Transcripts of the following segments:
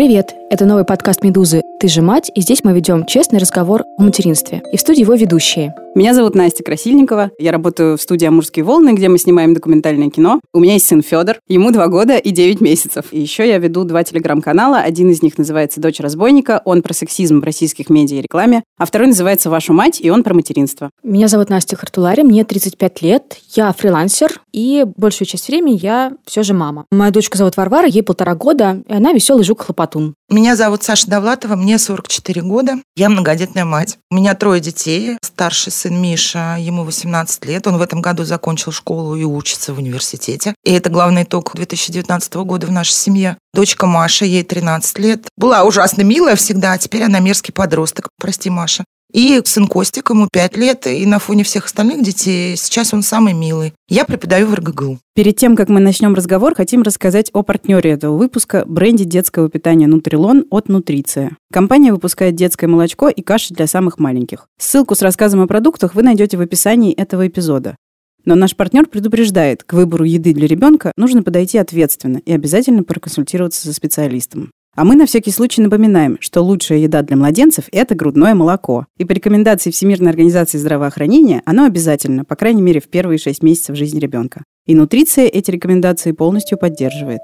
Привет! Это новый подкаст «Медузы. Ты же мать», и здесь мы ведем честный разговор о материнстве. И в студии его ведущие. Меня зовут Настя Красильникова. Я работаю в студии «Амурские волны», где мы снимаем документальное кино. У меня есть сын Федор. Ему два года и девять месяцев. И еще я веду два телеграм-канала. Один из них называется «Дочь разбойника». Он про сексизм в российских медиа и рекламе. А второй называется «Вашу мать», и он про материнство. Меня зовут Настя Хартулари, мне 35 лет. Я фрилансер, и большую часть времени я все же мама. Моя дочка зовут Варвара, ей полтора года, и она веселый жук-хлопотун. Меня зовут Саша Довлатова, мне 44 года. Я многодетная мать. У меня трое детей. Старший сын Миша, ему 18 лет. Он в этом году закончил школу и учится в университете. И это главный итог 2019 года в нашей семье. Дочка Маша, ей 13 лет. Была ужасно милая всегда, а теперь она мерзкий подросток. Прости, Маша. И сын Костик, ему 5 лет, и на фоне всех остальных детей сейчас он самый милый. Я преподаю в РГГУ. Перед тем, как мы начнем разговор, хотим рассказать о партнере этого выпуска – бренде детского питания «Нутрилон» от «Нутриция». Компания выпускает детское молочко и каши для самых маленьких. Ссылку с рассказом о продуктах вы найдете в описании этого эпизода. Но наш партнер предупреждает, к выбору еды для ребенка нужно подойти ответственно и обязательно проконсультироваться со специалистом. А мы на всякий случай напоминаем, что лучшая еда для младенцев – это грудное молоко. И по рекомендации Всемирной организации здравоохранения оно обязательно, по крайней мере, в первые шесть месяцев жизни ребенка. И нутриция эти рекомендации полностью поддерживает.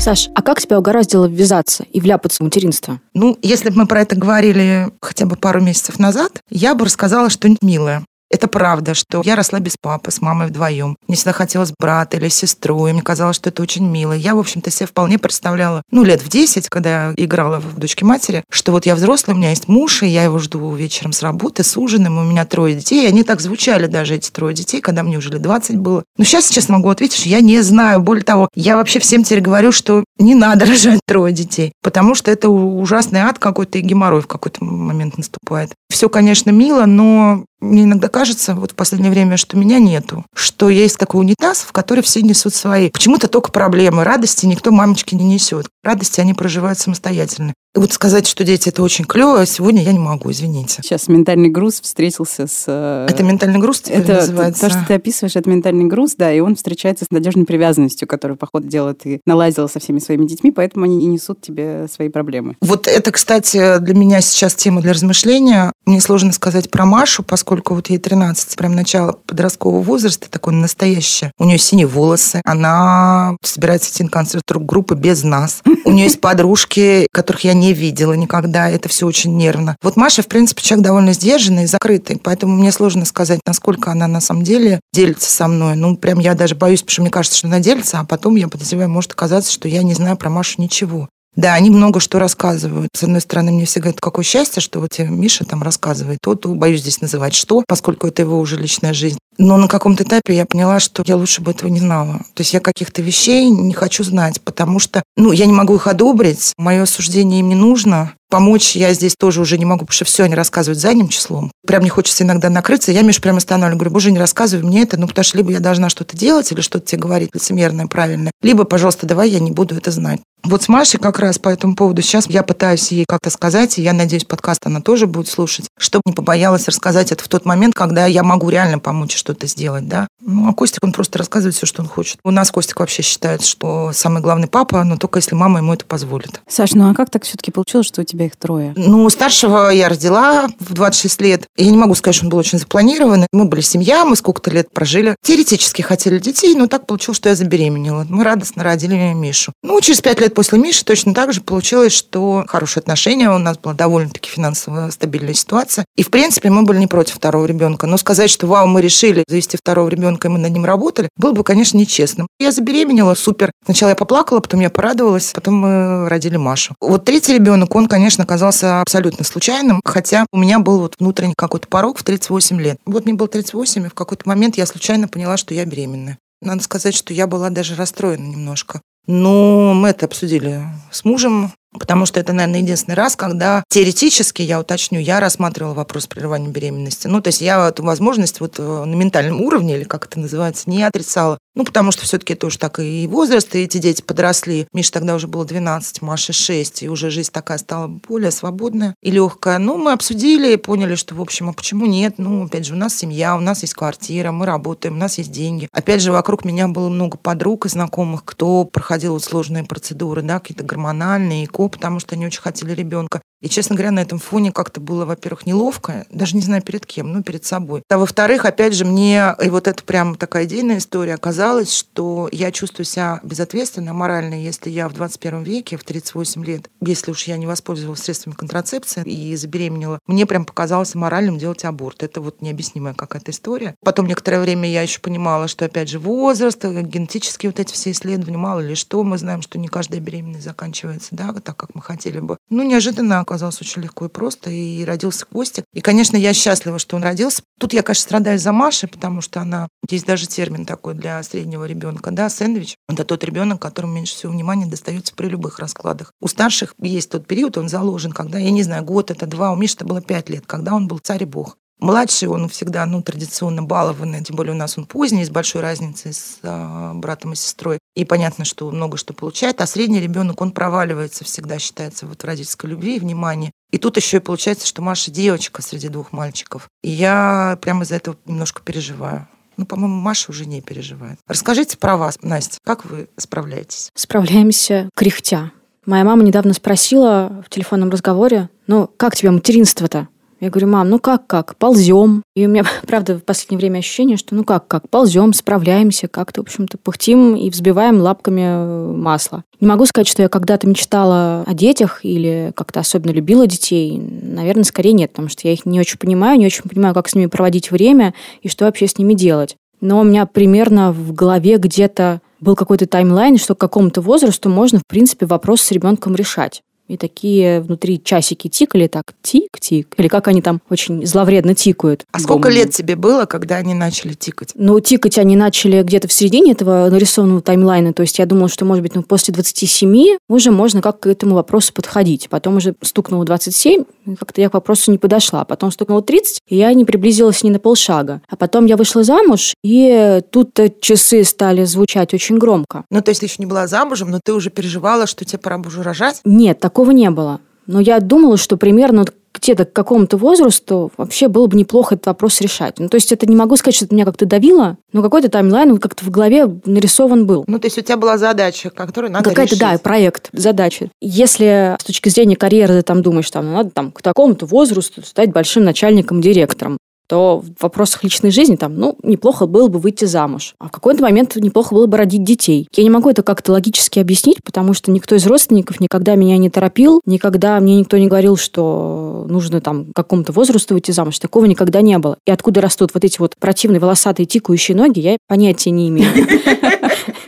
Саш, а как тебя угораздило ввязаться и вляпаться в материнство? Ну, если бы мы про это говорили хотя бы пару месяцев назад, я бы рассказала что-нибудь милое. Это правда, что я росла без папы, с мамой вдвоем. Мне всегда хотелось брата или сестру, и мне казалось, что это очень мило. Я, в общем-то, себе вполне представляла, ну, лет в 10, когда я играла в «Дочке матери», что вот я взрослая, у меня есть муж, и я его жду вечером с работы, с ужином, у меня трое детей. И они так звучали даже, эти трое детей, когда мне уже лет 20 было. Но сейчас, честно могу ответить, что я не знаю. Более того, я вообще всем теперь говорю, что не надо рожать трое детей, потому что это ужасный ад какой-то, и геморрой в какой-то момент наступает. Все, конечно, мило, но мне иногда кажется, вот в последнее время, что меня нету, что есть такой унитаз, в который все несут свои. Почему-то только проблемы, радости никто мамочки не несет. Радости они проживают самостоятельно. Вот сказать, что дети это очень клево, сегодня я не могу, извините. Сейчас ментальный груз встретился с... Э, это ментальный груз это называется? То, что ты описываешь, это ментальный груз, да, и он встречается с надежной привязанностью, которую, по ходу дела, ты наладила со всеми своими детьми, поэтому они и несут тебе свои проблемы. Вот это, кстати, для меня сейчас тема для размышления. Мне сложно сказать про Машу, поскольку вот ей 13, прям начало подросткового возраста, такое настоящее. У нее синие волосы, она собирается идти на концерт группы без нас. У нее есть подружки, которых я не не видела никогда, это все очень нервно. Вот Маша, в принципе, человек довольно сдержанный и закрытый, поэтому мне сложно сказать, насколько она на самом деле делится со мной. Ну, прям я даже боюсь, потому что мне кажется, что она делится, а потом я подозреваю, может оказаться, что я не знаю про Машу ничего. Да, они много что рассказывают. С одной стороны, мне все говорят, какое счастье, что вот тебе Миша там рассказывает. Вот боюсь здесь называть что, поскольку это его уже личная жизнь. Но на каком-то этапе я поняла, что я лучше бы этого не знала. То есть я каких-то вещей не хочу знать, потому что, ну, я не могу их одобрить, мое суждение им не нужно. Помочь я здесь тоже уже не могу, потому что все они рассказывают задним числом. Прям не хочется иногда накрыться. Я Мишу прямо останавливаю, говорю, боже, не рассказывай мне это, ну, потому что либо я должна что-то делать или что-то тебе говорить лицемерное, правильное, либо, пожалуйста, давай я не буду это знать. Вот с Машей как раз по этому поводу сейчас я пытаюсь ей как-то сказать, и я надеюсь, подкаст она тоже будет слушать, чтобы не побоялась рассказать это в тот момент, когда я могу реально помочь что-то сделать, да. Ну, а Костик, он просто рассказывает все, что он хочет. У нас Костик вообще считает, что самый главный папа, но только если мама ему это позволит. Саш, ну а как так все-таки получилось, что у тебя их трое? Ну, старшего я родила в 26 лет. Я не могу сказать, что он был очень запланированный. Мы были семья, мы сколько-то лет прожили. Теоретически хотели детей, но так получилось, что я забеременела. Мы радостно родили Мишу. Ну, через пять лет после Миши точно так же получилось, что хорошие отношения, у нас была довольно-таки финансово стабильная ситуация. И, в принципе, мы были не против второго ребенка. Но сказать, что вау, мы решили завести второго ребенка, и мы над ним работали, было бы, конечно, нечестным. Я забеременела, супер. Сначала я поплакала, потом я порадовалась, потом мы родили Машу. Вот третий ребенок, он, конечно, оказался абсолютно случайным, хотя у меня был вот внутренний какой-то порог в 38 лет. Вот мне было 38, и в какой-то момент я случайно поняла, что я беременна. Надо сказать, что я была даже расстроена немножко. Но мы это обсудили с мужем. Потому что это, наверное, единственный раз, когда теоретически, я уточню, я рассматривала вопрос прерывания беременности. Ну, то есть я эту возможность вот э, на ментальном уровне, или как это называется, не отрицала. Ну, потому что все-таки это уж так и возраст, и эти дети подросли. Миша тогда уже было 12, Маша 6, и уже жизнь такая стала более свободная и легкая. Ну, мы обсудили и поняли, что, в общем, а почему нет? Ну, опять же, у нас семья, у нас есть квартира, мы работаем, у нас есть деньги. Опять же, вокруг меня было много подруг и знакомых, кто проходил вот сложные процедуры, да, какие-то гормональные, Потому что они очень хотели ребенка. И, честно говоря, на этом фоне как-то было, во-первых, неловко, даже не знаю перед кем, ну, перед собой. А во-вторых, опять же, мне, и вот это прям такая идейная история, оказалось, что я чувствую себя безответственно, морально, если я в 21 веке, в 38 лет, если уж я не воспользовалась средствами контрацепции и забеременела, мне прям показалось моральным делать аборт. Это вот необъяснимая какая-то история. Потом некоторое время я еще понимала, что, опять же, возраст, генетические вот эти все исследования, мало ли что, мы знаем, что не каждая беременность заканчивается, да, так, как мы хотели бы. Ну, неожиданно оказалось очень легко и просто, и родился Костик. И, конечно, я счастлива, что он родился. Тут я, конечно, страдаю за Машей, потому что она... Есть даже термин такой для среднего ребенка, да, сэндвич. Это тот ребенок, которому меньше всего внимания достается при любых раскладах. У старших есть тот период, он заложен, когда, я не знаю, год это два, у Миши это было пять лет, когда он был царь и бог. Младший, он всегда, ну, традиционно балованный, тем более у нас он поздний, с большой разницей с э, братом и сестрой. И понятно, что много что получает. А средний ребенок, он проваливается всегда, считается, вот в родительской любви и внимании. И тут еще и получается, что Маша девочка среди двух мальчиков. И я прямо из-за этого немножко переживаю. Ну, по-моему, Маша уже не переживает. Расскажите про вас, Настя. Как вы справляетесь? Справляемся кряхтя. Моя мама недавно спросила в телефонном разговоре, ну, как тебе материнство-то? Я говорю, мам, ну как, как, ползем. И у меня, правда, в последнее время ощущение, что ну как, как, ползем, справляемся, как-то, в общем-то, пыхтим и взбиваем лапками э, масло. Не могу сказать, что я когда-то мечтала о детях или как-то особенно любила детей. Наверное, скорее нет, потому что я их не очень понимаю, не очень понимаю, как с ними проводить время и что вообще с ними делать. Но у меня примерно в голове где-то был какой-то таймлайн, что к какому-то возрасту можно, в принципе, вопрос с ребенком решать. И такие внутри часики тикали так, тик-тик. Или как они там очень зловредно тикают. А сколько лет тебе было, когда они начали тикать? Ну, тикать они начали где-то в середине этого нарисованного таймлайна. То есть я думала, что, может быть, ну, после 27 уже можно как к этому вопросу подходить. Потом уже стукнуло 27, как-то я к вопросу не подошла. Потом стукнуло 30, и я не приблизилась ни на полшага. А потом я вышла замуж, и тут часы стали звучать очень громко. Ну, то есть ты еще не была замужем, но ты уже переживала, что тебе пора уже рожать? Нет, так такого не было. Но я думала, что примерно где-то к какому-то возрасту вообще было бы неплохо этот вопрос решать. Ну, то есть это не могу сказать, что это меня как-то давило, но какой-то таймлайн как-то в голове нарисован был. Ну, то есть у тебя была задача, которую надо Какая-то, да, проект, задача. Если с точки зрения карьеры ты там думаешь, что надо там к такому-то возрасту стать большим начальником, директором, то в вопросах личной жизни там, ну, неплохо было бы выйти замуж. А в какой-то момент неплохо было бы родить детей. Я не могу это как-то логически объяснить, потому что никто из родственников никогда меня не торопил, никогда мне никто не говорил, что нужно там к какому-то возрасту выйти замуж. Такого никогда не было. И откуда растут вот эти вот противные волосатые тикающие ноги, я понятия не имею.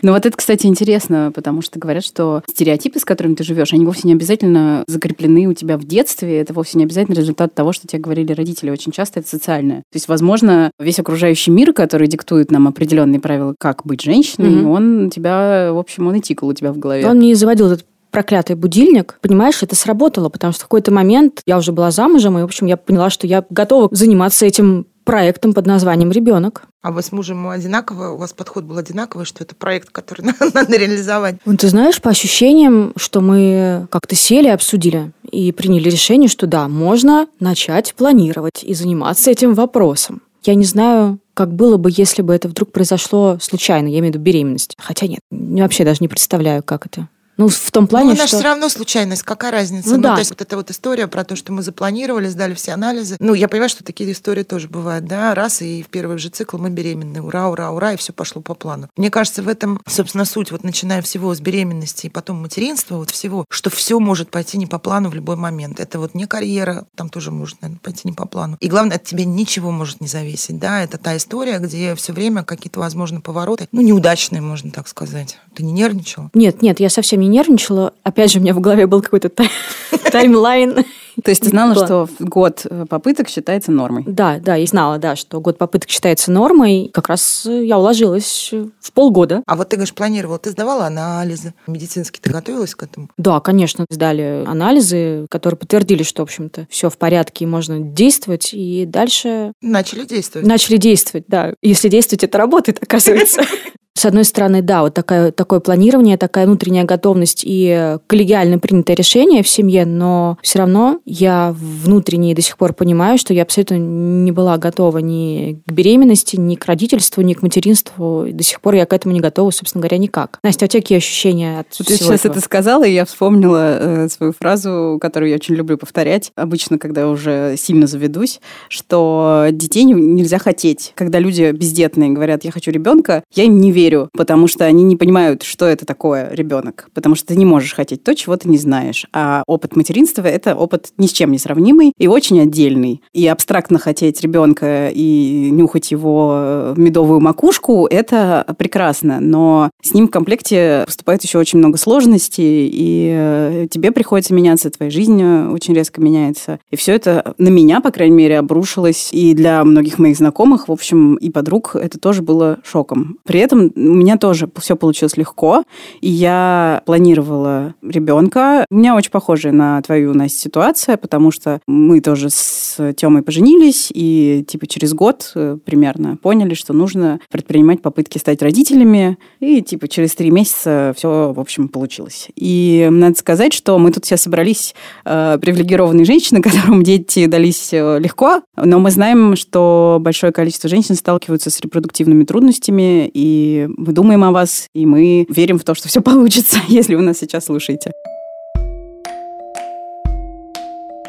Ну вот это, кстати, интересно, потому что говорят, что стереотипы, с которыми ты живешь, они вовсе не обязательно закреплены у тебя в детстве. Это вовсе не обязательно результат того, что тебе говорили родители. Очень часто это социальное. То есть, возможно, весь окружающий мир, который диктует нам определенные правила, как быть женщиной, mm-hmm. он тебя, в общем, он и тикал у тебя в голове. Он не заводил этот проклятый будильник, понимаешь, это сработало, потому что в какой-то момент я уже была замужем, и, в общем, я поняла, что я готова заниматься этим проектом под названием «Ребенок». А вы с мужем одинаково, у вас подход был одинаковый, что это проект, который надо реализовать? Ну, ты знаешь, по ощущениям, что мы как-то сели, обсудили и приняли решение, что да, можно начать планировать и заниматься этим вопросом. Я не знаю, как было бы, если бы это вдруг произошло случайно, я имею в виду беременность. Хотя нет, вообще даже не представляю, как это. Ну, в том плане, ну, она что... все равно случайность, какая разница? Ну, ну да. то есть вот эта вот история про то, что мы запланировали, сдали все анализы. Ну, я понимаю, что такие истории тоже бывают, да, раз, и в первый же цикл мы беременны, ура, ура, ура, и все пошло по плану. Мне кажется, в этом, собственно, суть, вот начиная всего с беременности и потом материнства, вот всего, что все может пойти не по плану в любой момент. Это вот не карьера, там тоже может, наверное, пойти не по плану. И главное, от тебя ничего может не зависеть, да, это та история, где все время какие-то, возможно, повороты, ну, неудачные, можно так сказать. Ты не нервничала? Нет, нет, я совсем не нервничала опять же, у меня в голове был какой-то таймлайн То есть ты знала, что год э, попыток считается нормой? Да, да, и знала, да, что год попыток считается нормой. Как раз я уложилась в полгода. А вот ты, говоришь, планировала, ты сдавала анализы медицинские, ты готовилась к этому? Да, конечно, сдали анализы, которые подтвердили, что, в общем-то, все в порядке и можно действовать. И дальше... Начали действовать. Начали действовать, да. Если действовать, это работает, оказывается. С одной стороны, да, вот такое, такое планирование, такая внутренняя готовность и коллегиально принятое решение в семье, но все равно я внутренне до сих пор понимаю, что я абсолютно не была готова ни к беременности, ни к родительству, ни к материнству. И до сих пор я к этому не готова, собственно говоря, никак. Настя, у тебя какие ощущения от Ты сейчас этого? это сказала, и я вспомнила э, свою фразу, которую я очень люблю повторять, обычно, когда я уже сильно заведусь, что детей нельзя хотеть. Когда люди бездетные говорят, я хочу ребенка, я им не верю верю, потому что они не понимают, что это такое ребенок. Потому что ты не можешь хотеть то, чего ты не знаешь. А опыт материнства – это опыт ни с чем не сравнимый и очень отдельный. И абстрактно хотеть ребенка и нюхать его медовую макушку – это прекрасно. Но с ним в комплекте поступает еще очень много сложностей, и э, тебе приходится меняться, твоя жизнь очень резко меняется. И все это на меня, по крайней мере, обрушилось. И для многих моих знакомых, в общем, и подруг это тоже было шоком. При этом у меня тоже все получилось легко, и я планировала ребенка. У меня очень похожая на твою, Настя, ситуация, потому что мы тоже с Тёмой поженились, и типа через год э, примерно поняли, что нужно предпринимать попытки стать родителями, и типа через три месяца все, в общем, получилось. И надо сказать, что мы тут все собрались э, привилегированные женщины, которым дети дались э, легко, но мы знаем, что большое количество женщин сталкиваются с репродуктивными трудностями, и мы думаем о вас, и мы верим в то, что все получится, если вы нас сейчас слушаете.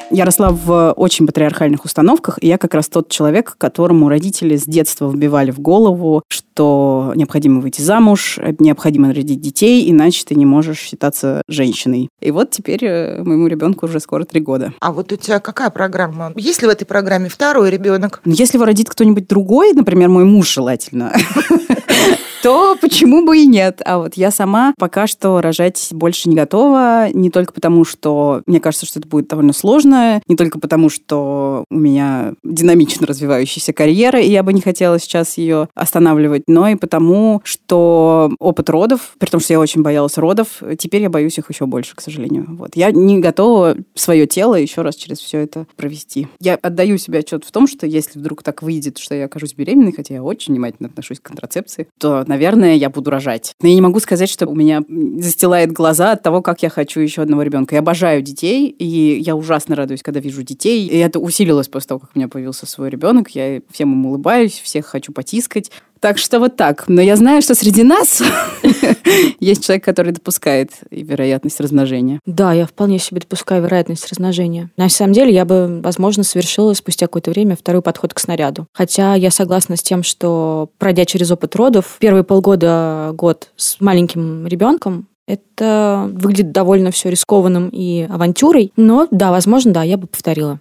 Я росла в очень патриархальных установках, и я как раз тот человек, которому родители с детства вбивали в голову, что необходимо выйти замуж, необходимо родить детей, иначе ты не можешь считаться женщиной. И вот теперь э, моему ребенку уже скоро три года. А вот у тебя какая программа? Есть ли в этой программе второй ребенок? Ну, если его родит кто-нибудь другой, например, мой муж желательно, то почему бы и нет? А вот я сама пока что рожать больше не готова, не только потому, что мне кажется, что это будет довольно сложно, не только потому, что у меня динамично развивающаяся карьера, и я бы не хотела сейчас ее останавливать, но и потому, что опыт родов, при том, что я очень боялась родов, теперь я боюсь их еще больше, к сожалению. Вот. Я не готова свое тело еще раз через все это провести. Я отдаю себе отчет в том, что если вдруг так выйдет, что я окажусь беременной, хотя я очень внимательно отношусь к контрацепции, то, наверное, я буду рожать. Но я не могу сказать, что у меня застилает глаза от того, как я хочу еще одного ребенка. Я обожаю детей, и я ужасно радуюсь, когда вижу детей. И это усилилось после того, как у меня появился свой ребенок. Я всем им улыбаюсь, всех хочу потискать. Так что вот так. Но я знаю, что среди нас есть человек, который допускает вероятность размножения. Да, я вполне себе допускаю вероятность размножения. На самом деле, я бы, возможно, совершила спустя какое-то время второй подход к снаряду. Хотя я согласна с тем, что пройдя через опыт родов, первые полгода, год с маленьким ребенком, это выглядит довольно все рискованным и авантюрой. Но да, возможно, да, я бы повторила.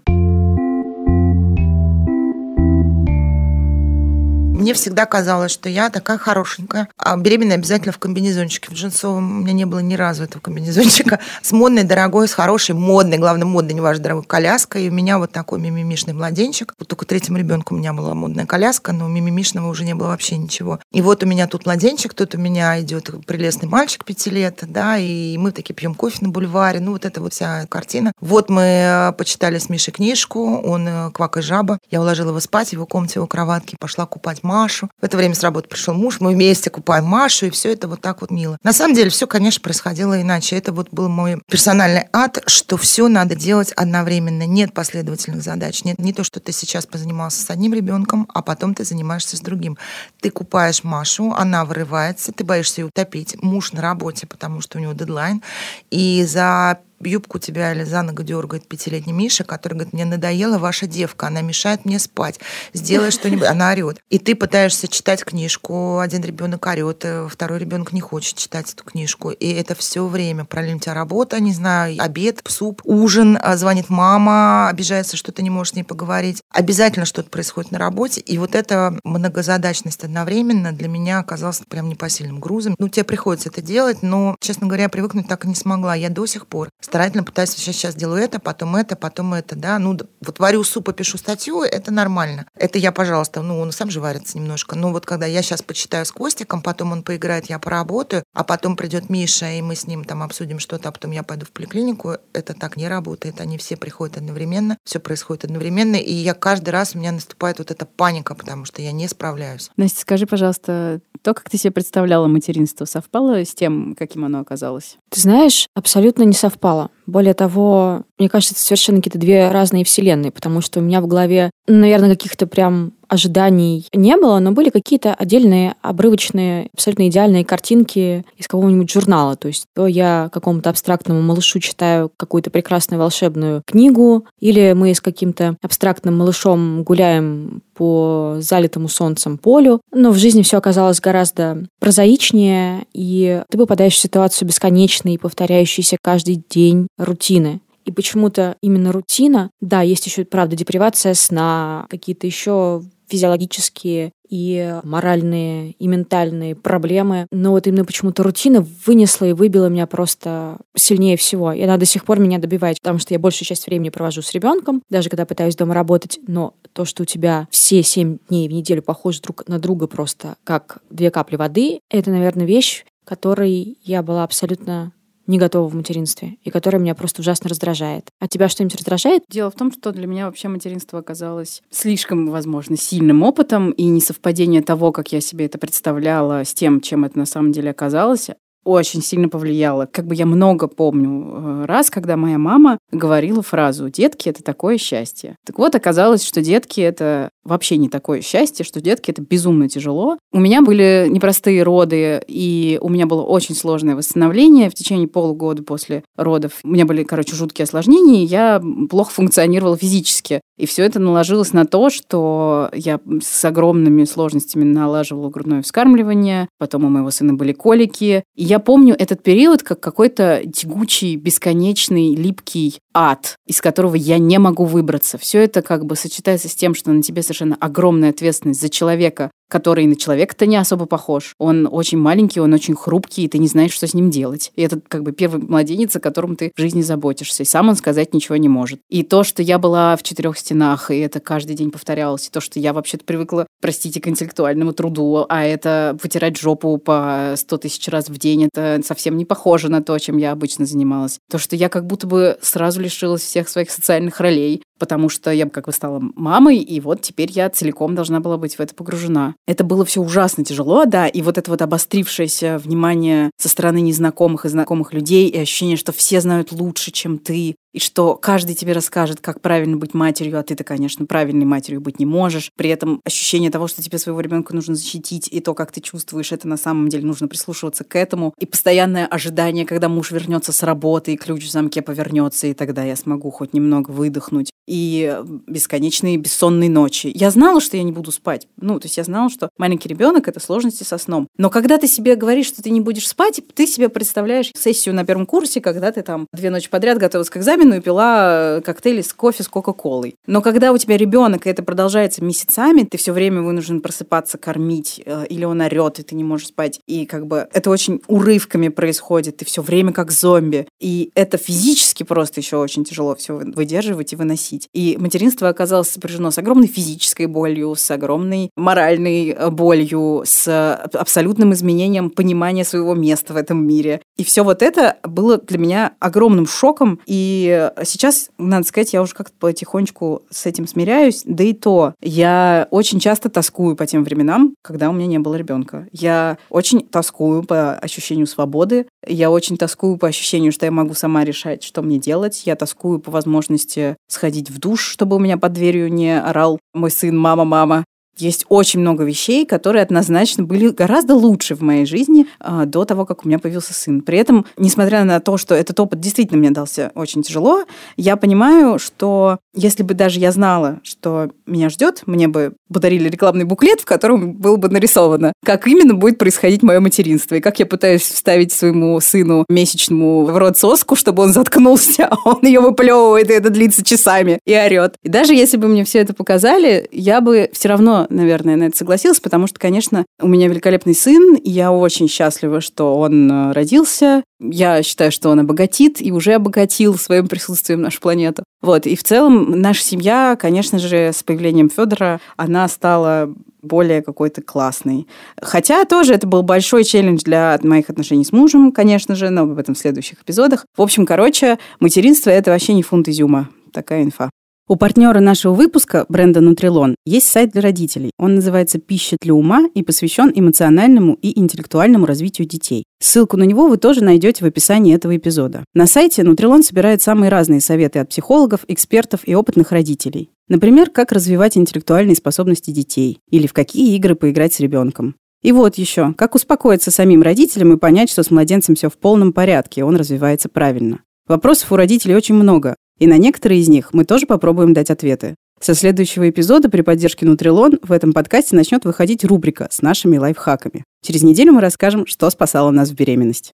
Мне всегда казалось, что я такая хорошенькая. А беременная обязательно в комбинезончике. В джинсовом у меня не было ни разу этого комбинезончика. С модной, дорогой, с хорошей, модной, главное, модной, неважно, дорогой, коляской. И у меня вот такой мимимишный младенчик. Вот только третьему ребенку у меня была модная коляска, но у мимимишного уже не было вообще ничего. И вот у меня тут младенчик, тут у меня идет прелестный мальчик пяти лет, да, и мы такие пьем кофе на бульваре. Ну, вот это вот вся картина. Вот мы э, почитали с Мишей книжку, он э, «Квак и жаба». Я уложила его спать его комнате, его кроватке, пошла купать Машу. В это время с работы пришел муж, мы вместе купаем Машу, и все это вот так вот мило. На самом деле все, конечно, происходило иначе. Это вот был мой персональный ад, что все надо делать одновременно. Нет последовательных задач. Нет не то, что ты сейчас позанимался с одним ребенком, а потом ты занимаешься с другим. Ты купаешь Машу, она вырывается, ты боишься ее утопить. Муж на работе, потому что у него дедлайн. И за юбку тебя или за ногу дергает пятилетний Миша, который говорит, мне надоела ваша девка, она мешает мне спать, сделай что-нибудь, она орет. И ты пытаешься читать книжку, один ребенок орет, э, второй ребенок не хочет читать эту книжку, и это все время. Параллельно у тебя работа, не знаю, обед, суп, ужин, а звонит мама, обижается, что ты не можешь с ней поговорить. Обязательно что-то происходит на работе, и вот эта многозадачность одновременно для меня оказалась прям непосильным грузом. Ну, тебе приходится это делать, но, честно говоря, привыкнуть так и не смогла. Я до сих пор старательно пытаюсь сейчас, сейчас делаю это, потом это, потом это, да. Ну, вот варю суп и пишу статью, это нормально. Это я, пожалуйста, ну, он сам же варится немножко. Но вот когда я сейчас почитаю с Костиком, потом он поиграет, я поработаю, а потом придет Миша, и мы с ним там обсудим что-то, а потом я пойду в поликлинику, это так не работает. Они все приходят одновременно, все происходит одновременно, и я каждый раз, у меня наступает вот эта паника, потому что я не справляюсь. Настя, скажи, пожалуйста, то, как ты себе представляла материнство, совпало с тем, каким оно оказалось? Ты знаешь, абсолютно не совпало. сказала. Более того, мне кажется, это совершенно какие-то две разные вселенные, потому что у меня в голове, наверное, каких-то прям ожиданий не было, но были какие-то отдельные, обрывочные, абсолютно идеальные картинки из какого-нибудь журнала. То есть то я какому-то абстрактному малышу читаю какую-то прекрасную волшебную книгу, или мы с каким-то абстрактным малышом гуляем по залитому солнцем полю. Но в жизни все оказалось гораздо прозаичнее, и ты попадаешь в ситуацию бесконечной и повторяющейся каждый день рутины. И почему-то именно рутина, да, есть еще, правда, депривация сна, какие-то еще физиологические и моральные, и ментальные проблемы. Но вот именно почему-то рутина вынесла и выбила меня просто сильнее всего. И она до сих пор меня добивает, потому что я большую часть времени провожу с ребенком, даже когда пытаюсь дома работать. Но то, что у тебя все семь дней в неделю похожи друг на друга просто как две капли воды, это, наверное, вещь, которой я была абсолютно не готова в материнстве, и которая меня просто ужасно раздражает. А тебя что-нибудь раздражает? Дело в том, что для меня вообще материнство оказалось слишком, возможно, сильным опытом, и несовпадение того, как я себе это представляла, с тем, чем это на самом деле оказалось, очень сильно повлияло. Как бы я много помню э, раз, когда моя мама говорила фразу «детки – это такое счастье». Так вот, оказалось, что детки – это вообще не такое счастье, что детки – это безумно тяжело. У меня были непростые роды, и у меня было очень сложное восстановление в течение полугода после родов. У меня были, короче, жуткие осложнения, и я плохо функционировала физически. И все это наложилось на то, что я с огромными сложностями налаживала грудное вскармливание, потом у моего сына были колики. И я помню этот период как какой-то тягучий, бесконечный, липкий ад, из которого я не могу выбраться. Все это как бы сочетается с тем, что на тебе совершенно огромная ответственность за человека, который на человека-то не особо похож. Он очень маленький, он очень хрупкий, и ты не знаешь, что с ним делать. И это как бы первый младенец, о котором ты в жизни заботишься. И сам он сказать ничего не может. И то, что я была в четырех стенах, и это каждый день повторялось, и то, что я вообще-то привыкла, простите, к интеллектуальному труду, а это вытирать жопу по сто тысяч раз в день, это совсем не похоже на то, чем я обычно занималась. То, что я как будто бы сразу лишилась всех своих социальных ролей, потому что я как бы стала мамой, и вот теперь я целиком должна была быть в это погружена. Это было все ужасно тяжело, да, и вот это вот обострившееся внимание со стороны незнакомых и знакомых людей, и ощущение, что все знают лучше, чем ты, и что каждый тебе расскажет, как правильно быть матерью, а ты-то, конечно, правильной матерью быть не можешь. При этом ощущение того, что тебе своего ребенка нужно защитить, и то, как ты чувствуешь, это на самом деле нужно прислушиваться к этому. И постоянное ожидание, когда муж вернется с работы, и ключ в замке повернется, и тогда я смогу хоть немного выдохнуть. И бесконечные бессонные ночи. Я знала, что я не буду спать. Ну, то есть я знала, что маленький ребенок это сложности со сном. Но когда ты себе говоришь, что ты не будешь спать, ты себе представляешь сессию на первом курсе, когда ты там две ночи подряд готовилась к экзамену, беременную пила э, коктейли с кофе с Кока-Колой. Но когда у тебя ребенок, и это продолжается месяцами, ты все время вынужден просыпаться, кормить, э, или он орет, и ты не можешь спать. И как бы это очень урывками происходит, ты все время как зомби. И это физически просто еще очень тяжело все выдерживать и выносить. И материнство оказалось сопряжено с огромной физической болью, с огромной моральной э, болью, с абсолютным изменением понимания своего места в этом мире. И все вот это было для меня огромным шоком. И сейчас, надо сказать, я уже как-то потихонечку с этим смиряюсь. Да и то, я очень часто тоскую по тем временам, когда у меня не было ребенка. Я очень тоскую по ощущению свободы. Я очень тоскую по ощущению, что я могу сама решать, что мне делать. Я тоскую по возможности сходить в душ, чтобы у меня под дверью не орал мой сын «мама, мама». Есть очень много вещей, которые однозначно были гораздо лучше в моей жизни э, до того, как у меня появился сын. При этом, несмотря на то, что этот опыт действительно мне дался очень тяжело, я понимаю, что если бы даже я знала, что меня ждет, мне бы подарили рекламный буклет, в котором было бы нарисовано, как именно будет происходить мое материнство, и как я пытаюсь вставить своему сыну месячному в рот соску, чтобы он заткнулся, а он ее выплевывает, и это длится часами, и орет. И даже если бы мне все это показали, я бы все равно наверное, на это согласилась, потому что, конечно, у меня великолепный сын, и я очень счастлива, что он э, родился. Я считаю, что он обогатит и уже обогатил своим присутствием нашу планету. Вот. И в целом наша семья, конечно же, с появлением Федора, она стала более какой-то классный. Хотя тоже это был большой челлендж для моих отношений с мужем, конечно же, но об этом в следующих эпизодах. В общем, короче, материнство – это вообще не фунт изюма. Такая инфа. У партнера нашего выпуска, бренда Нутрилон, есть сайт для родителей. Он называется «Пища для ума» и посвящен эмоциональному и интеллектуальному развитию детей. Ссылку на него вы тоже найдете в описании этого эпизода. На сайте Нутрилон собирает самые разные советы от психологов, экспертов и опытных родителей. Например, как развивать интеллектуальные способности детей или в какие игры поиграть с ребенком. И вот еще, как успокоиться самим родителям и понять, что с младенцем все в полном порядке, он развивается правильно. Вопросов у родителей очень много, и на некоторые из них мы тоже попробуем дать ответы. Со следующего эпизода при поддержке Нутрилон в этом подкасте начнет выходить рубрика с нашими лайфхаками. Через неделю мы расскажем, что спасало нас в беременность.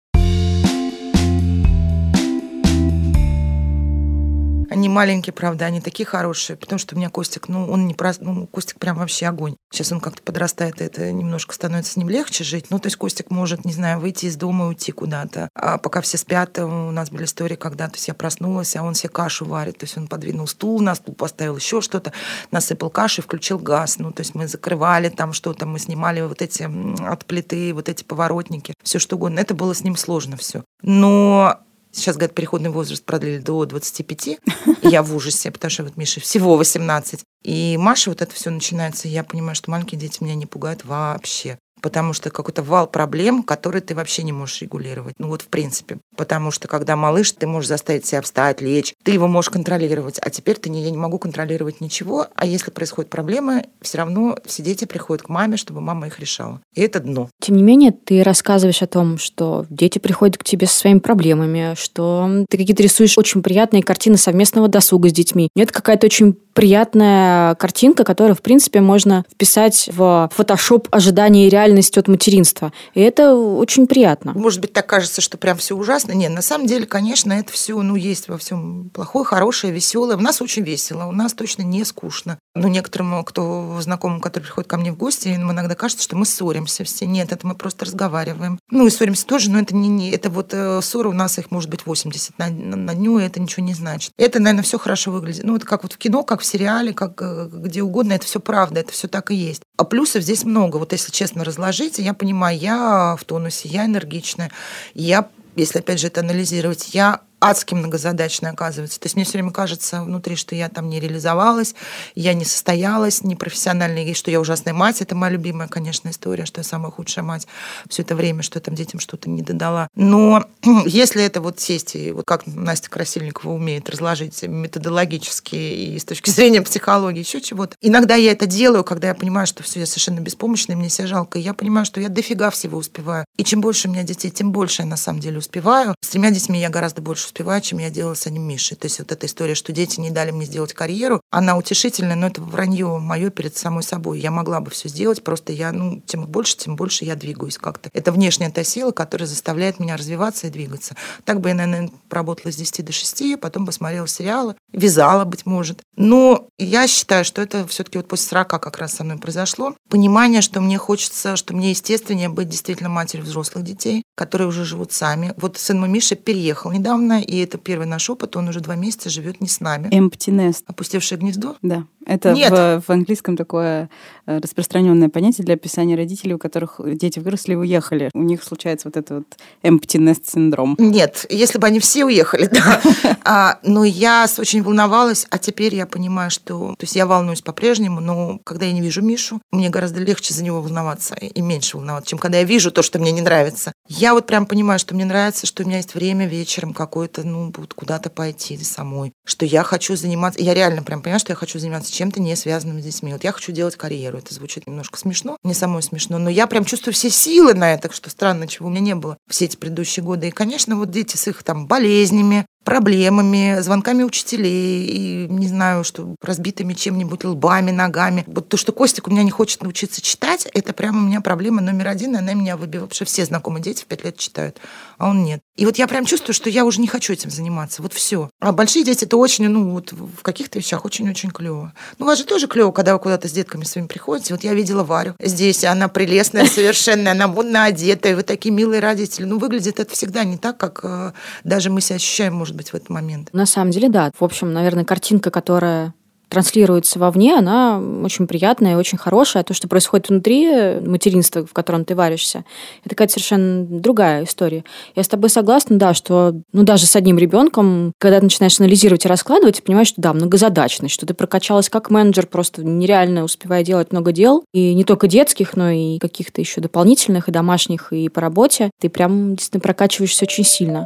Они маленькие, правда, они такие хорошие, потому что у меня Костик, ну, он не просто, ну, Костик прям вообще огонь. Сейчас он как-то подрастает, и это немножко становится с ним легче жить. Ну, то есть Костик может, не знаю, выйти из дома и уйти куда-то. А пока все спят, у нас были истории, когда то есть я проснулась, а он себе кашу варит. То есть он подвинул стул, на стул поставил еще что-то, насыпал кашу и включил газ. Ну, то есть мы закрывали там что-то, мы снимали вот эти от плиты, вот эти поворотники, все что угодно. Это было с ним сложно все. Но Сейчас, говорят, переходный возраст продлили до 25. И я в ужасе, потому что вот Миша всего 18. И Маша, вот это все начинается, я понимаю, что маленькие дети меня не пугают вообще потому что какой-то вал проблем, которые ты вообще не можешь регулировать. Ну вот в принципе. Потому что когда малыш, ты можешь заставить себя встать, лечь, ты его можешь контролировать. А теперь ты не, я не могу контролировать ничего. А если происходят проблемы, все равно все дети приходят к маме, чтобы мама их решала. И это дно. Тем не менее, ты рассказываешь о том, что дети приходят к тебе со своими проблемами, что ты какие-то рисуешь очень приятные картины совместного досуга с детьми. Это какая-то очень приятная картинка, которую, в принципе, можно вписать в фотошоп ожидания и реальность от материнства. И это очень приятно. Может быть, так кажется, что прям все ужасно. Нет, на самом деле, конечно, это все, ну, есть во всем плохое, хорошее, веселое. У нас очень весело, у нас точно не скучно. Но некоторым, кто знакомым, которые приходят ко мне в гости, им иногда кажется, что мы ссоримся все. Нет, это мы просто разговариваем. Ну, и ссоримся тоже, но это не, не это вот э, ссоры у нас их может быть 80 на, на, на дню, и это ничего не значит. Это, наверное, все хорошо выглядит. Ну, это как вот в кино, как в сериале, как э, где угодно, это все правда, это все так и есть. А плюсов здесь много. Вот если честно разложить, я понимаю, я в тонусе, я энергичная, я если опять же это анализировать, я адски многозадачной оказывается. То есть мне все время кажется внутри, что я там не реализовалась, я не состоялась, не профессиональная, и что я ужасная мать. Это моя любимая, конечно, история, что я самая худшая мать все это время, что я там детям что-то не додала. Но если это вот сесть, и вот как Настя Красильникова умеет разложить методологически и с точки зрения психологии, еще чего-то. Иногда я это делаю, когда я понимаю, что все, я совершенно беспомощная, мне себя жалко. И я понимаю, что я дофига всего успеваю. И чем больше у меня детей, тем больше я на самом деле успеваю. С тремя детьми я гораздо больше успеваю, чем я делала с одним Мишей. То есть вот эта история, что дети не дали мне сделать карьеру, она утешительная, но это вранье мое перед самой собой. Я могла бы все сделать, просто я, ну, тем больше, тем больше я двигаюсь как-то. Это внешняя та сила, которая заставляет меня развиваться и двигаться. Так бы я, наверное, работала с 10 до 6, потом посмотрела сериалы, вязала, быть может. Но я считаю, что это все-таки вот после 40 как раз со мной произошло. Понимание, что мне хочется, что мне естественнее быть действительно матерью взрослых детей, которые уже живут сами. Вот сын мой Миша переехал недавно, и это первый наш опыт, он уже два месяца живет не с нами. Empty nest. Опустевшее гнездо? Да. Это Нет. В, в английском такое э, распространенное понятие для описания родителей, у которых дети выросли и уехали. У них случается вот этот вот empty nest синдром. Нет, если бы они все уехали, да. а, но я очень волновалась, а теперь я понимаю, что... То есть я волнуюсь по-прежнему, но когда я не вижу Мишу, мне гораздо легче за него волноваться и меньше волноваться, чем когда я вижу то, что мне не нравится. Я вот прям понимаю, что мне нравится, что у меня есть время вечером какое-то, ну, куда-то пойти самой, что я хочу заниматься... Я реально прям понимаю, что я хочу заниматься чем-то не связанным с детьми. Вот я хочу делать карьеру. Это звучит немножко смешно, не самой смешно, но я прям чувствую все силы на это, что странно, чего у меня не было все эти предыдущие годы. И, конечно, вот дети с их там болезнями, проблемами, звонками учителей, и, не знаю, что разбитыми чем-нибудь лбами, ногами. Вот то, что Костик у меня не хочет научиться читать, это прямо у меня проблема номер один, и она меня выбивает. Что все знакомые дети в пять лет читают, а он нет. И вот я прям чувствую, что я уже не хочу этим заниматься. Вот все. А большие дети это очень, ну, вот в каких-то вещах очень-очень клево. Ну, у вас же тоже клево, когда вы куда-то с детками своими приходите. Вот я видела Варю здесь, она прелестная совершенно, она модно одетая, вы такие милые родители. Ну, выглядит это всегда не так, как э, даже мы себя ощущаем, может быть, в этот момент. На самом деле, да. В общем, наверное, картинка, которая транслируется вовне, она очень приятная и очень хорошая. То, что происходит внутри материнства, в котором ты варишься, это какая-то совершенно другая история. Я с тобой согласна, да, что ну, даже с одним ребенком, когда ты начинаешь анализировать и раскладывать, ты понимаешь, что да, многозадачность, что ты прокачалась как менеджер, просто нереально успевая делать много дел, и не только детских, но и каких-то еще дополнительных, и домашних, и по работе. Ты прям действительно прокачиваешься очень сильно.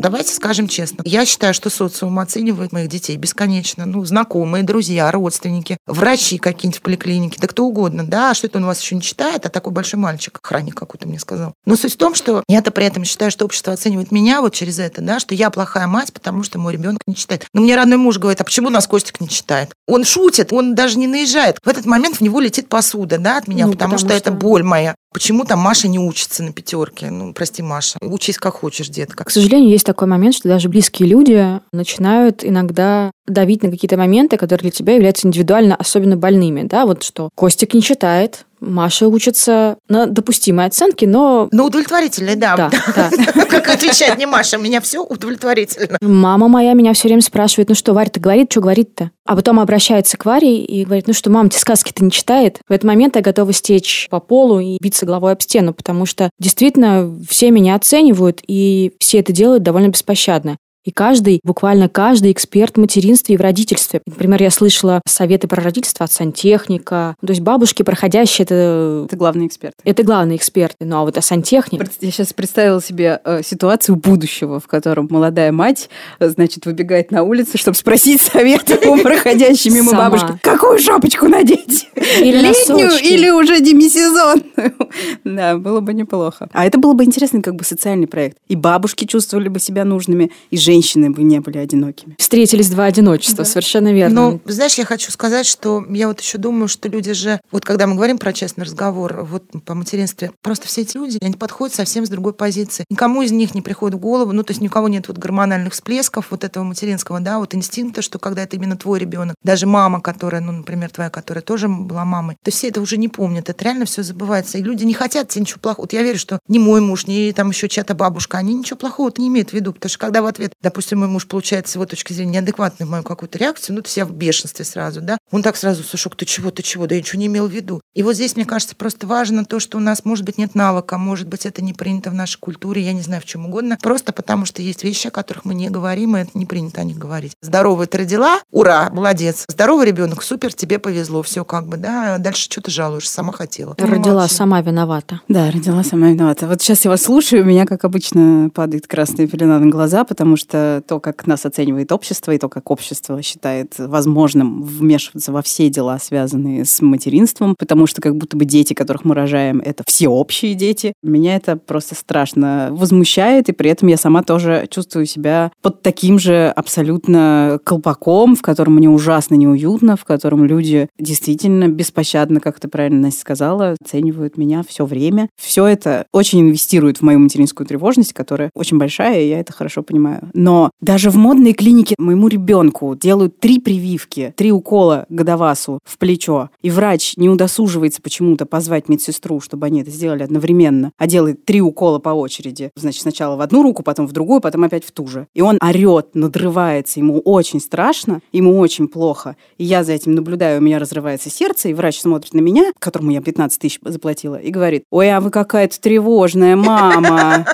Давайте скажем честно. Я считаю, что социум оценивает моих детей бесконечно. Ну, знакомые, друзья, родственники, врачи какие-нибудь в поликлинике, да кто угодно. Да, а что это он вас еще не читает, а такой большой мальчик, охранник какой-то мне сказал. Но суть в том, что я-то при этом считаю, что общество оценивает меня вот через это, да, что я плохая мать, потому что мой ребенок не читает. Но мне родной муж говорит, а почему у нас Костик не читает? Он шутит, он даже не наезжает. В этот момент в него летит посуда, да, от меня, ну, потому, потому что, что это боль моя. Почему там Маша не учится на пятерке? Ну, прости, Маша. Учись как хочешь, детка. К сожалению, есть такой момент, что даже близкие люди начинают иногда давить на какие-то моменты, которые для тебя являются индивидуально особенно больными. Да, вот что Костик не читает, Маша учится на допустимой оценке, но... На удовлетворительной, да. Да, да. Как отвечать не Маша, меня все удовлетворительно. Мама моя меня все время спрашивает, ну что, Варя-то говорит, что говорит-то? А потом обращается к Варе и говорит, ну что, мама, тебе сказки-то не читает? В этот момент я готова стечь по полу и биться головой об стену, потому что действительно все меня оценивают, и все это делают довольно беспощадно. И каждый, буквально каждый эксперт в материнстве и в родительстве. Например, я слышала советы про родительство от сантехника. То есть бабушки, проходящие, это... Это главный эксперт. Это главный эксперт. Ну, а вот а сантехник... Я сейчас представила себе э, ситуацию будущего, в котором молодая мать, э, значит, выбегает на улицу, чтобы спросить совет у проходящей мимо бабушки, какую шапочку надеть? Летнюю или уже демисезонную? Да, было бы неплохо. А это было бы интересный как бы социальный проект. И бабушки чувствовали бы себя нужными, и женщины бы не были одинокими. Встретились два одиночества, да. совершенно верно. Ну, знаешь, я хочу сказать, что я вот еще думаю, что люди же, вот когда мы говорим про честный разговор, вот по материнстве, просто все эти люди, они подходят совсем с другой позиции. Никому из них не приходит в голову, ну, то есть никого нет вот гормональных всплесков вот этого материнского, да, вот инстинкта, что когда это именно твой ребенок, даже мама, которая, ну, например, твоя, которая тоже была мамой, то все это уже не помнят, это реально все забывается. И люди не хотят тебе ничего плохого. Вот я верю, что ни мой муж, ни там еще чья-то бабушка, они ничего плохого не имеют в виду, потому что когда в ответ допустим, мой муж получает с его точки зрения неадекватную мою какую-то реакцию, ну, то есть я в бешенстве сразу, да, он так сразу, Сушок, ты чего, ты чего, да я ничего не имел в виду. И вот здесь, мне кажется, просто важно то, что у нас, может быть, нет навыка, может быть, это не принято в нашей культуре, я не знаю, в чем угодно, просто потому что есть вещи, о которых мы не говорим, и это не принято о них говорить. Здоровая ты родила, ура, молодец. Здоровый ребенок, супер, тебе повезло, все как бы, да, дальше что ты жалуешься, сама хотела. Родила молодцы. сама виновата. Да, родила сама виновата. Вот сейчас я вас слушаю, у меня, как обычно, падает красная пелена на глаза, потому что то, как нас оценивает общество, и то, как общество считает возможным вмешиваться во все дела, связанные с материнством, потому что как будто бы дети, которых мы рожаем, это всеобщие дети. Меня это просто страшно возмущает, и при этом я сама тоже чувствую себя под таким же абсолютно колпаком, в котором мне ужасно неуютно, в котором люди действительно беспощадно, как ты правильно, Настя сказала, оценивают меня все время. Все это очень инвестирует в мою материнскую тревожность, которая очень большая, и я это хорошо понимаю. Но даже в модной клинике моему ребенку делают три прививки, три укола годовасу в плечо, и врач не удосуживается почему-то позвать медсестру, чтобы они это сделали одновременно, а делает три укола по очереди. Значит, сначала в одну руку, потом в другую, потом опять в ту же. И он орет, надрывается, ему очень страшно, ему очень плохо. И я за этим наблюдаю, у меня разрывается сердце, и врач смотрит на меня, которому я 15 тысяч заплатила, и говорит, ой, а вы какая-то тревожная мама.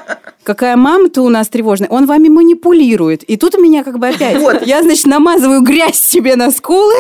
Какая мама-то у нас тревожная. Он вами манипулирует. И тут у меня как бы опять... Вот. Я, значит, намазываю грязь себе на скулы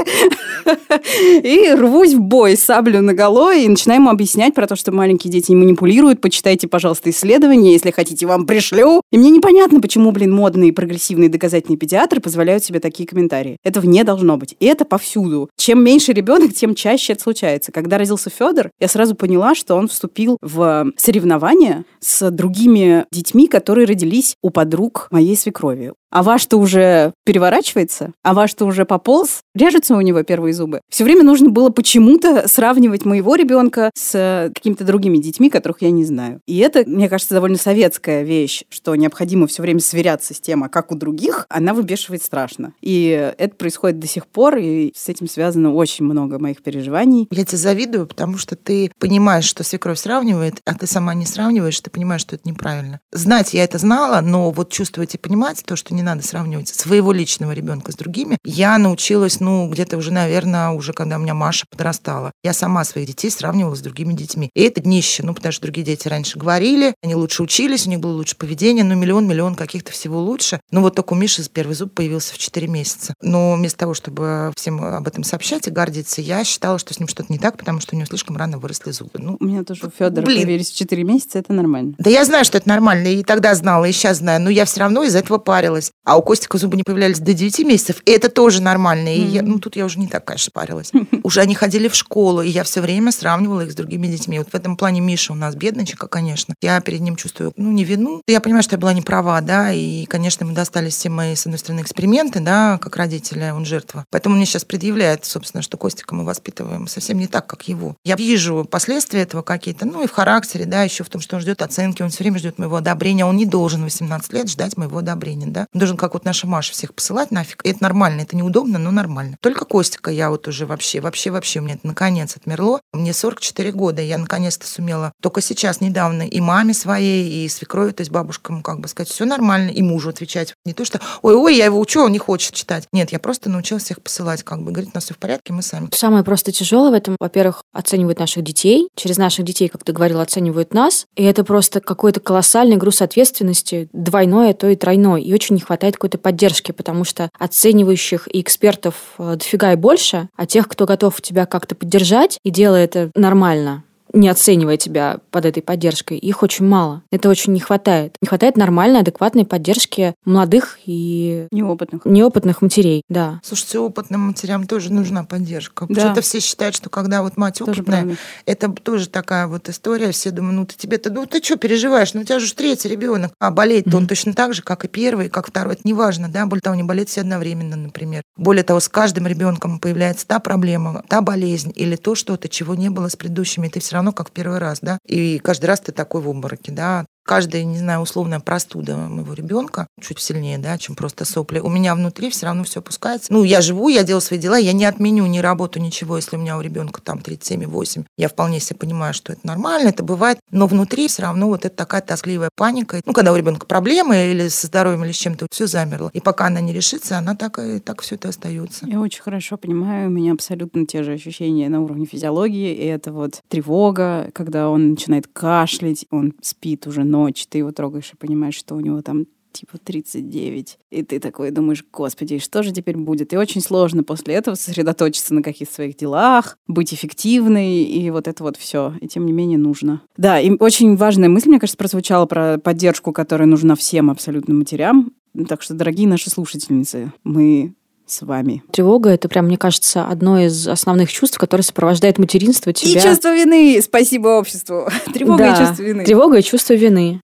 и рвусь в бой, саблю наголо и начинаю ему объяснять про то, что маленькие дети не манипулируют. Почитайте, пожалуйста, исследования, если хотите, вам пришлю. И мне непонятно, почему, блин, модные, прогрессивные, доказательные педиатры позволяют себе такие комментарии. Этого не должно быть. И это повсюду. Чем меньше ребенок, тем чаще это случается. Когда родился Федор, я сразу поняла, что он вступил в соревнования с другими детьми, которые родились у подруг моей свекрови а ваш-то уже переворачивается, а ваш-то уже пополз, режутся у него первые зубы. Все время нужно было почему-то сравнивать моего ребенка с какими-то другими детьми, которых я не знаю. И это, мне кажется, довольно советская вещь, что необходимо все время сверяться с тем, а как у других, она выбешивает страшно. И это происходит до сих пор, и с этим связано очень много моих переживаний. Я тебе завидую, потому что ты понимаешь, что свекровь сравнивает, а ты сама не сравниваешь, ты понимаешь, что это неправильно. Знать я это знала, но вот чувствовать и понимать то, что не надо сравнивать своего личного ребенка с другими. Я научилась, ну, где-то уже, наверное, уже когда у меня Маша подрастала. Я сама своих детей сравнивала с другими детьми. И это днище, ну, потому что другие дети раньше говорили, они лучше учились, у них было лучше поведение, ну, миллион-миллион каких-то всего лучше. Ну, вот только у Миши первый зуб появился в 4 месяца. Но вместо того, чтобы всем об этом сообщать и гордиться, я считала, что с ним что-то не так, потому что у него слишком рано выросли зубы. Ну, у меня тоже у Федора появились в 4 месяца, это нормально. Да я знаю, что это нормально, и тогда знала, и сейчас знаю, но я все равно из-за этого парилась. А у Костика зубы не появлялись до 9 месяцев, и это тоже нормально. И mm-hmm. я, ну, тут я уже не так, конечно, парилась. Уже они ходили в школу, и я все время сравнивала их с другими детьми. Вот в этом плане Миша у нас бедничка, конечно. Я перед ним чувствую, ну, не вину. Я понимаю, что я была не права, да, и, конечно, мы достались все мои, с одной стороны, эксперименты, да, как родители, он жертва. Поэтому мне сейчас предъявляет, собственно, что Костика мы воспитываем совсем не так, как его. Я вижу последствия этого какие-то, ну, и в характере, да, еще в том, что он ждет оценки, он все время ждет моего одобрения. Он не должен 18 лет ждать моего одобрения, да. Должен, как вот наша Маша, всех посылать нафиг. И это нормально, это неудобно, но нормально. Только Костика я вот уже вообще, вообще, вообще, меня это наконец отмерло. Мне 44 года, я наконец-то сумела только сейчас, недавно, и маме своей, и свекрови, то есть бабушкам, как бы сказать, все нормально, и мужу отвечать. Не то, что, ой-ой, я его учу, он не хочет читать. Нет, я просто научилась всех посылать, как бы, говорить, у нас все в порядке, мы сами. Самое просто тяжелое в этом, во-первых, оценивают наших детей, через наших детей, как ты говорила, оценивают нас, и это просто какой-то колоссальный груз ответственности, двойной, а то и тройной, и очень хватает какой-то поддержки, потому что оценивающих и экспертов э, дофига и больше, а тех, кто готов тебя как-то поддержать и делает это нормально, не оценивая тебя под этой поддержкой, их очень мало. Это очень не хватает. Не хватает нормальной, адекватной поддержки молодых и неопытных, неопытных матерей, да. Слушайте, опытным матерям тоже нужна поддержка. Да. Что-то все считают, что когда вот мать опытная, тоже это тоже такая вот история. Все думают, ну ты тебе-то, ну ты что переживаешь? Ну у тебя же третий ребенок, а болеет mm-hmm. он точно так же, как и первый, как второй. Это не важно, да. Более того, не болеют все одновременно, например. Более того, с каждым ребенком появляется та проблема, та болезнь или то что-то, чего не было с предыдущими. Ты все равно как в первый раз, да, и каждый раз ты такой в обмороке, да, каждая, не знаю, условная простуда моего ребенка чуть сильнее, да, чем просто сопли. У меня внутри все равно все опускается. Ну, я живу, я делаю свои дела, я не отменю ни работу, ничего, если у меня у ребенка там 37,8. Я вполне себе понимаю, что это нормально, это бывает, но внутри все равно вот это такая тоскливая паника. Ну, когда у ребенка проблемы или со здоровьем, или с чем-то, все замерло. И пока она не решится, она так и так все это остается. Я очень хорошо понимаю, у меня абсолютно те же ощущения на уровне физиологии, и это вот тревога, когда он начинает кашлять, он спит уже ночь, ты его трогаешь и понимаешь, что у него там типа 39. И ты такой думаешь, господи, что же теперь будет? И очень сложно после этого сосредоточиться на каких-то своих делах, быть эффективной, и вот это вот все. И тем не менее нужно. Да, и очень важная мысль, мне кажется, прозвучала про поддержку, которая нужна всем абсолютно матерям. Так что, дорогие наши слушательницы, мы с вами. Тревога — это прям, мне кажется, одно из основных чувств, которое сопровождает материнство тебя. И чувство вины! Спасибо обществу. Тревога да, и чувство вины. Тревога и чувство вины.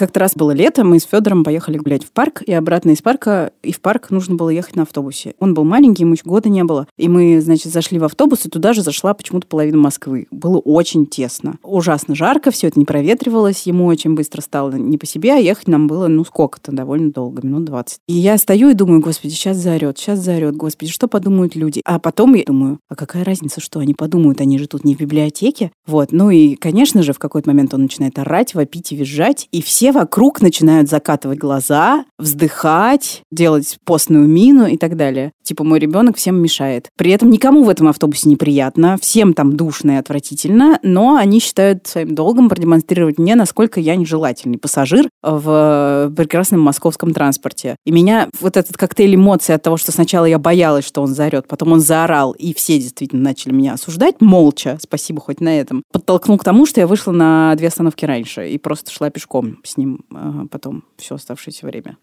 Как-то раз было лето, мы с Федором поехали гулять в парк, и обратно из парка, и в парк нужно было ехать на автобусе. Он был маленький, ему еще года не было. И мы, значит, зашли в автобус, и туда же зашла почему-то половина Москвы. Было очень тесно. Ужасно жарко, все это не проветривалось, ему очень быстро стало не по себе, а ехать нам было, ну, сколько-то, довольно долго, минут 20. И я стою и думаю, господи, сейчас заорет, сейчас заорет, господи, что подумают люди? А потом я думаю, а какая разница, что они подумают, они же тут не в библиотеке. Вот, ну и, конечно же, в какой-то момент он начинает орать, вопить и визжать, и все вокруг начинают закатывать глаза, вздыхать, делать постную мину и так далее. Типа, мой ребенок всем мешает. При этом никому в этом автобусе неприятно, всем там душно и отвратительно, но они считают своим долгом продемонстрировать мне, насколько я нежелательный пассажир в прекрасном московском транспорте. И меня вот этот коктейль эмоций от того, что сначала я боялась, что он заорет, потом он заорал, и все действительно начали меня осуждать, молча, спасибо хоть на этом, подтолкнул к тому, что я вышла на две остановки раньше и просто шла пешком с ним потом все оставшееся время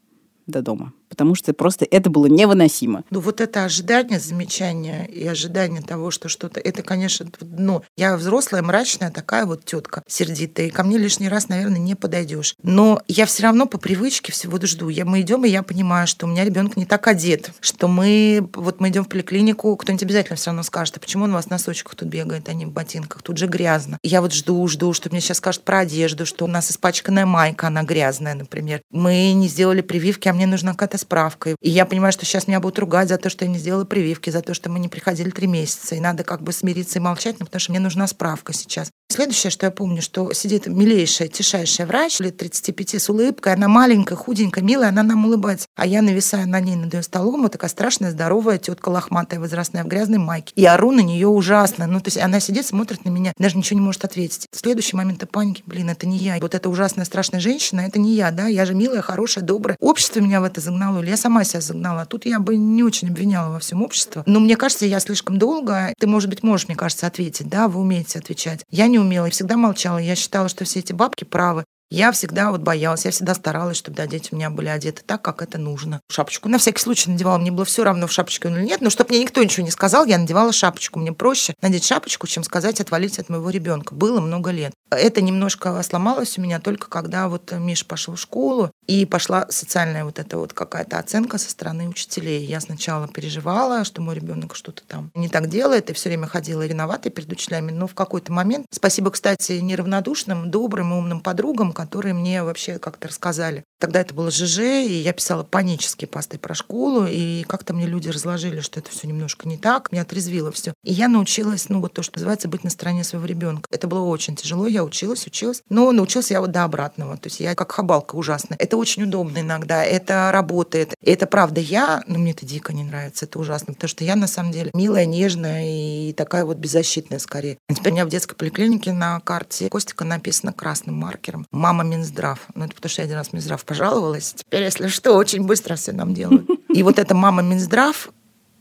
до дома потому что просто это было невыносимо. Ну вот это ожидание, замечание и ожидание того, что что-то, это, конечно, ну, я взрослая, мрачная такая вот тетка сердитая, и ко мне лишний раз, наверное, не подойдешь. Но я все равно по привычке всего жду. Я, мы идем, и я понимаю, что у меня ребенок не так одет, что мы, вот мы идем в поликлинику, кто-нибудь обязательно все равно скажет, а почему он у вас в носочках тут бегает, а не в ботинках, тут же грязно. Я вот жду, жду, что мне сейчас скажут про одежду, что у нас испачканная майка, она грязная, например. Мы не сделали прививки, а мне нужна какая-то какая справка. И я понимаю, что сейчас меня будут ругать за то, что я не сделала прививки, за то, что мы не приходили три месяца. И надо как бы смириться и молчать, ну, потому что мне нужна справка сейчас. Следующее, что я помню, что сидит милейшая, тишайшая врач лет 35 с улыбкой. Она маленькая, худенькая, милая, она нам улыбается. А я нависаю на ней над ее столом, вот такая страшная, здоровая тетка лохматая, возрастная, в грязной майке. И ору на нее ужасно. Ну, то есть она сидит, смотрит на меня, даже ничего не может ответить. Следующий момент паники, блин, это не я. Вот эта ужасная, страшная женщина, это не я, да, я же милая, хорошая, добрая. Общество меня в это загнало, или я сама себя загнала. Тут я бы не очень обвиняла во всем обществе. Но мне кажется, я слишком долго, ты, может быть, можешь, мне кажется, ответить, да, вы умеете отвечать. Я не умела и всегда молчала. Я считала, что все эти бабки правы. Я всегда вот боялась, я всегда старалась, чтобы да, дети у меня были одеты так, как это нужно. Шапочку на всякий случай надевала. Мне было все равно, в шапочке или нет. Но чтобы мне никто ничего не сказал, я надевала шапочку. Мне проще надеть шапочку, чем сказать отвалить от моего ребенка. Было много лет. Это немножко сломалось у меня только когда вот Миша пошел в школу, и пошла социальная вот эта вот какая-то оценка со стороны учителей. Я сначала переживала, что мой ребенок что-то там не так делает, и все время ходила виноватой перед учителями. Но в какой-то момент, спасибо, кстати, неравнодушным, добрым и умным подругам, которые мне вообще как-то рассказали. Тогда это было ЖЖ, и я писала панические посты про школу, и как-то мне люди разложили, что это все немножко не так, меня отрезвило все. И я научилась, ну вот то, что называется, быть на стороне своего ребенка. Это было очень тяжело, я училась, училась, но научилась я вот до обратного. То есть я как хабалка ужасная. Это очень удобно иногда, это работает. И это правда я, но мне это дико не нравится, это ужасно, потому что я на самом деле милая, нежная и такая вот беззащитная скорее. А теперь у меня в детской поликлинике на карте Костика написано красным маркером «Мама Минздрав». Ну это потому что я один раз Минздрав пожаловалась. Теперь, если что, очень быстро все нам делают. И вот эта мама Минздрав,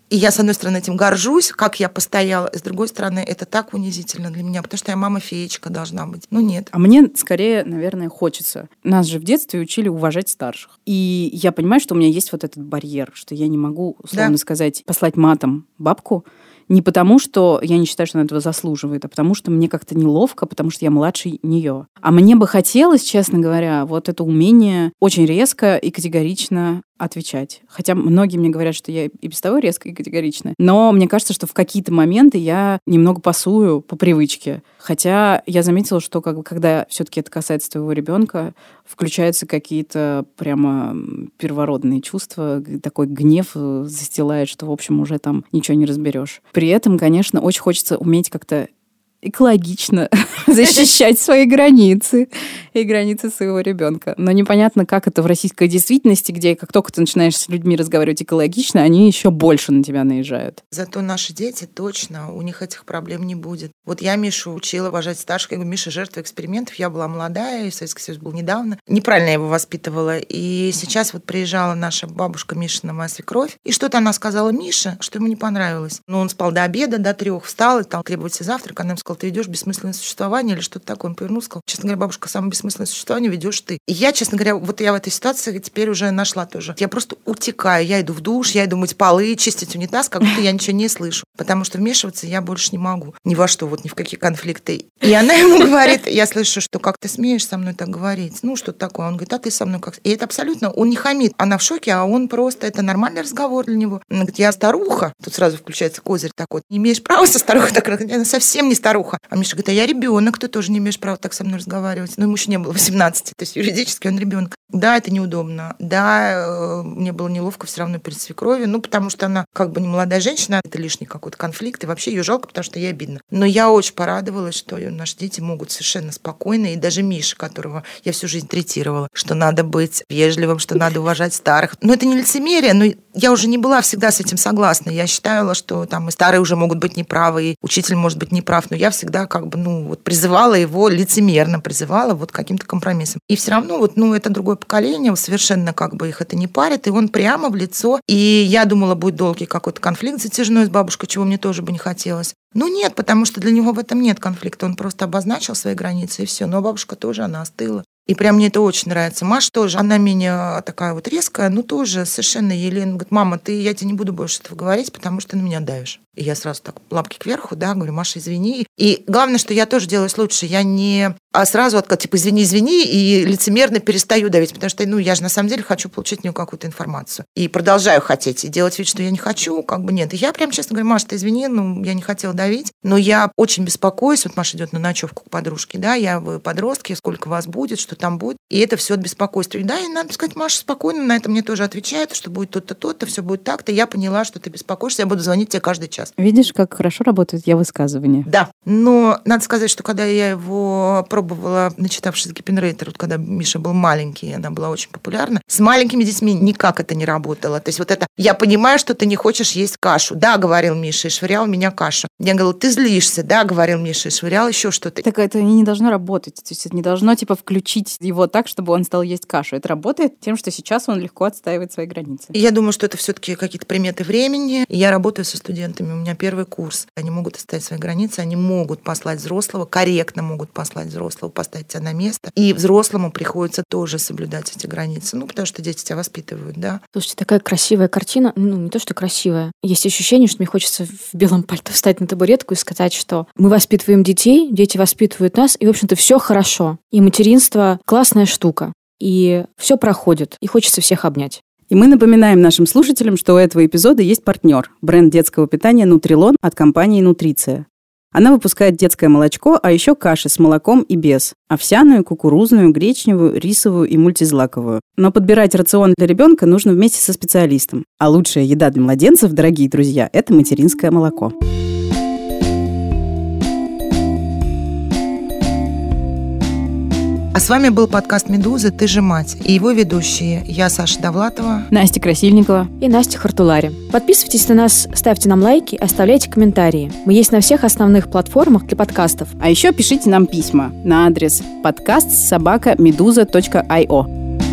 и я, с одной стороны, этим горжусь, как я постояла, с другой стороны, это так унизительно для меня, потому что я мама-феечка должна быть. Ну, нет. А мне, скорее, наверное, хочется. Нас же в детстве учили уважать старших. И я понимаю, что у меня есть вот этот барьер, что я не могу, условно да. сказать, послать матом бабку, не потому, что я не считаю, что она этого заслуживает, а потому, что мне как-то неловко, потому что я младше нее. А мне бы хотелось, честно говоря, вот это умение очень резко и категорично отвечать. Хотя многие мне говорят, что я и без того резко и категорична. Но мне кажется, что в какие-то моменты я немного пасую по привычке. Хотя я заметила, что как бы, когда все-таки это касается твоего ребенка, включаются какие-то прямо первородные чувства, такой гнев э, застилает, что, в общем, уже там ничего не разберешь. При этом, конечно, очень хочется уметь как-то экологично защищать свои границы и границы своего ребенка. Но непонятно, как это в российской действительности, где как только ты начинаешь с людьми разговаривать экологично, они еще больше на тебя наезжают. Зато наши дети точно, у них этих проблем не будет. Вот я Мишу учила уважать старших. Я говорю, Миша жертва экспериментов. Я была молодая, и Советский Союз был недавно. Неправильно я его воспитывала. И сейчас вот приезжала наша бабушка Мишина, моя свекровь, и что-то она сказала Мише, что ему не понравилось. Ну, он спал до обеда, до трех, встал и стал требовать завтрак. Она сказала, ты ведешь бессмысленное существование или что-то такое. Он повернулся, сказал, честно говоря, бабушка, самое бессмысленное существование ведешь ты. И я, честно говоря, вот я в этой ситуации теперь уже нашла тоже. Я просто утекаю. Я иду в душ, я иду мыть полы, чистить унитаз, как будто я ничего не слышу. Потому что вмешиваться я больше не могу. Ни во что, вот ни в какие конфликты. И она ему говорит, я слышу, что как ты смеешь со мной так говорить? Ну, что такое? Он говорит, а ты со мной как? И это абсолютно, он не хамит. Она в шоке, а он просто, это нормальный разговор для него. Он говорит, я старуха. Тут сразу включается козырь такой. Не имеешь права со старухой так Она совсем не старуха. А Миша говорит, а я ребенок, ты тоже не имеешь права так со мной разговаривать. Но ему еще не было 18, то есть юридически он ребенок. Да, это неудобно. Да, э, мне было неловко все равно перед свекровью, ну, потому что она как бы не молодая женщина, это лишний какой-то конфликт, и вообще ее жалко, потому что ей обидно. Но я очень порадовалась, что наши дети могут совершенно спокойно, и даже Миша, которого я всю жизнь третировала, что надо быть вежливым, что надо уважать старых. Но это не лицемерие, но я уже не была всегда с этим согласна. Я считала, что там и старые уже могут быть неправы, и учитель может быть неправ, но я всегда как бы, ну, вот призывала его лицемерно, призывала вот каким-то компромиссом. И все равно вот, ну, это другое поколение, совершенно как бы их это не парит, и он прямо в лицо. И я думала, будет долгий какой-то конфликт затяжной с бабушкой, чего мне тоже бы не хотелось. Ну нет, потому что для него в этом нет конфликта. Он просто обозначил свои границы и все. Но бабушка тоже, она остыла. И прям мне это очень нравится. Маша тоже, она меня такая вот резкая, ну тоже совершенно Елена говорит, мама, ты, я тебе не буду больше этого говорить, потому что ты на меня давишь. И я сразу так лапки кверху, да, говорю, Маша, извини. И главное, что я тоже делаю лучше. Я не а сразу от, типа, извини, извини, и лицемерно перестаю давить, потому что, ну, я же на самом деле хочу получить от нее какую-то информацию. И продолжаю хотеть, и делать вид, что я не хочу, как бы нет. И я прям честно говорю, Маша, ты извини, ну, я не хотела давить, но я очень беспокоюсь, вот Маша идет на ночевку к подружке, да, я вы подростки, сколько вас будет, что там будет, и это все от беспокойства. И да, и надо сказать, Маша спокойно на это мне тоже отвечает, что будет то-то, то-то, все будет так-то, я поняла, что ты беспокоишься, я буду звонить тебе каждый час. Видишь, как хорошо работает я высказывание. Да, но надо сказать, что когда я его пробовала, начитавшись Гиппенрейтер, вот когда Миша был маленький, она была очень популярна, с маленькими детьми никак это не работало. То есть вот это, я понимаю, что ты не хочешь есть кашу. Да, говорил Миша, и швырял меня кашу. Я говорила, ты злишься, да, говорил Миша, и швырял еще что-то. Так это не должно работать. То есть это не должно, типа, включить его так, чтобы он стал есть кашу. Это работает тем, что сейчас он легко отстаивает свои границы. Я думаю, что это все-таки какие-то приметы времени. Я работаю со студентами, у меня первый курс. Они могут оставить свои границы, они могут послать взрослого, корректно могут послать взрослого, поставить тебя на место. И взрослому приходится тоже соблюдать эти границы, ну, потому что дети тебя воспитывают, да. Слушайте, такая красивая картина, ну, не то, что красивая. Есть ощущение, что мне хочется в белом пальто встать на табуретку и сказать, что мы воспитываем детей, дети воспитывают нас, и, в общем-то, все хорошо. И материнство — классная штука. И все проходит, и хочется всех обнять. И мы напоминаем нашим слушателям, что у этого эпизода есть партнер – бренд детского питания «Нутрилон» от компании «Нутриция». Она выпускает детское молочко, а еще каши с молоком и без. Овсяную, кукурузную, гречневую, рисовую и мультизлаковую. Но подбирать рацион для ребенка нужно вместе со специалистом. А лучшая еда для младенцев, дорогие друзья, это материнское молоко. А с вами был подкаст «Медуза. Ты же мать» и его ведущие. Я Саша Довлатова. Настя Красильникова. И Настя Хартулари. Подписывайтесь на нас, ставьте нам лайки, оставляйте комментарии. Мы есть на всех основных платформах для подкастов. А еще пишите нам письма на адрес подкаст собака медуза.io.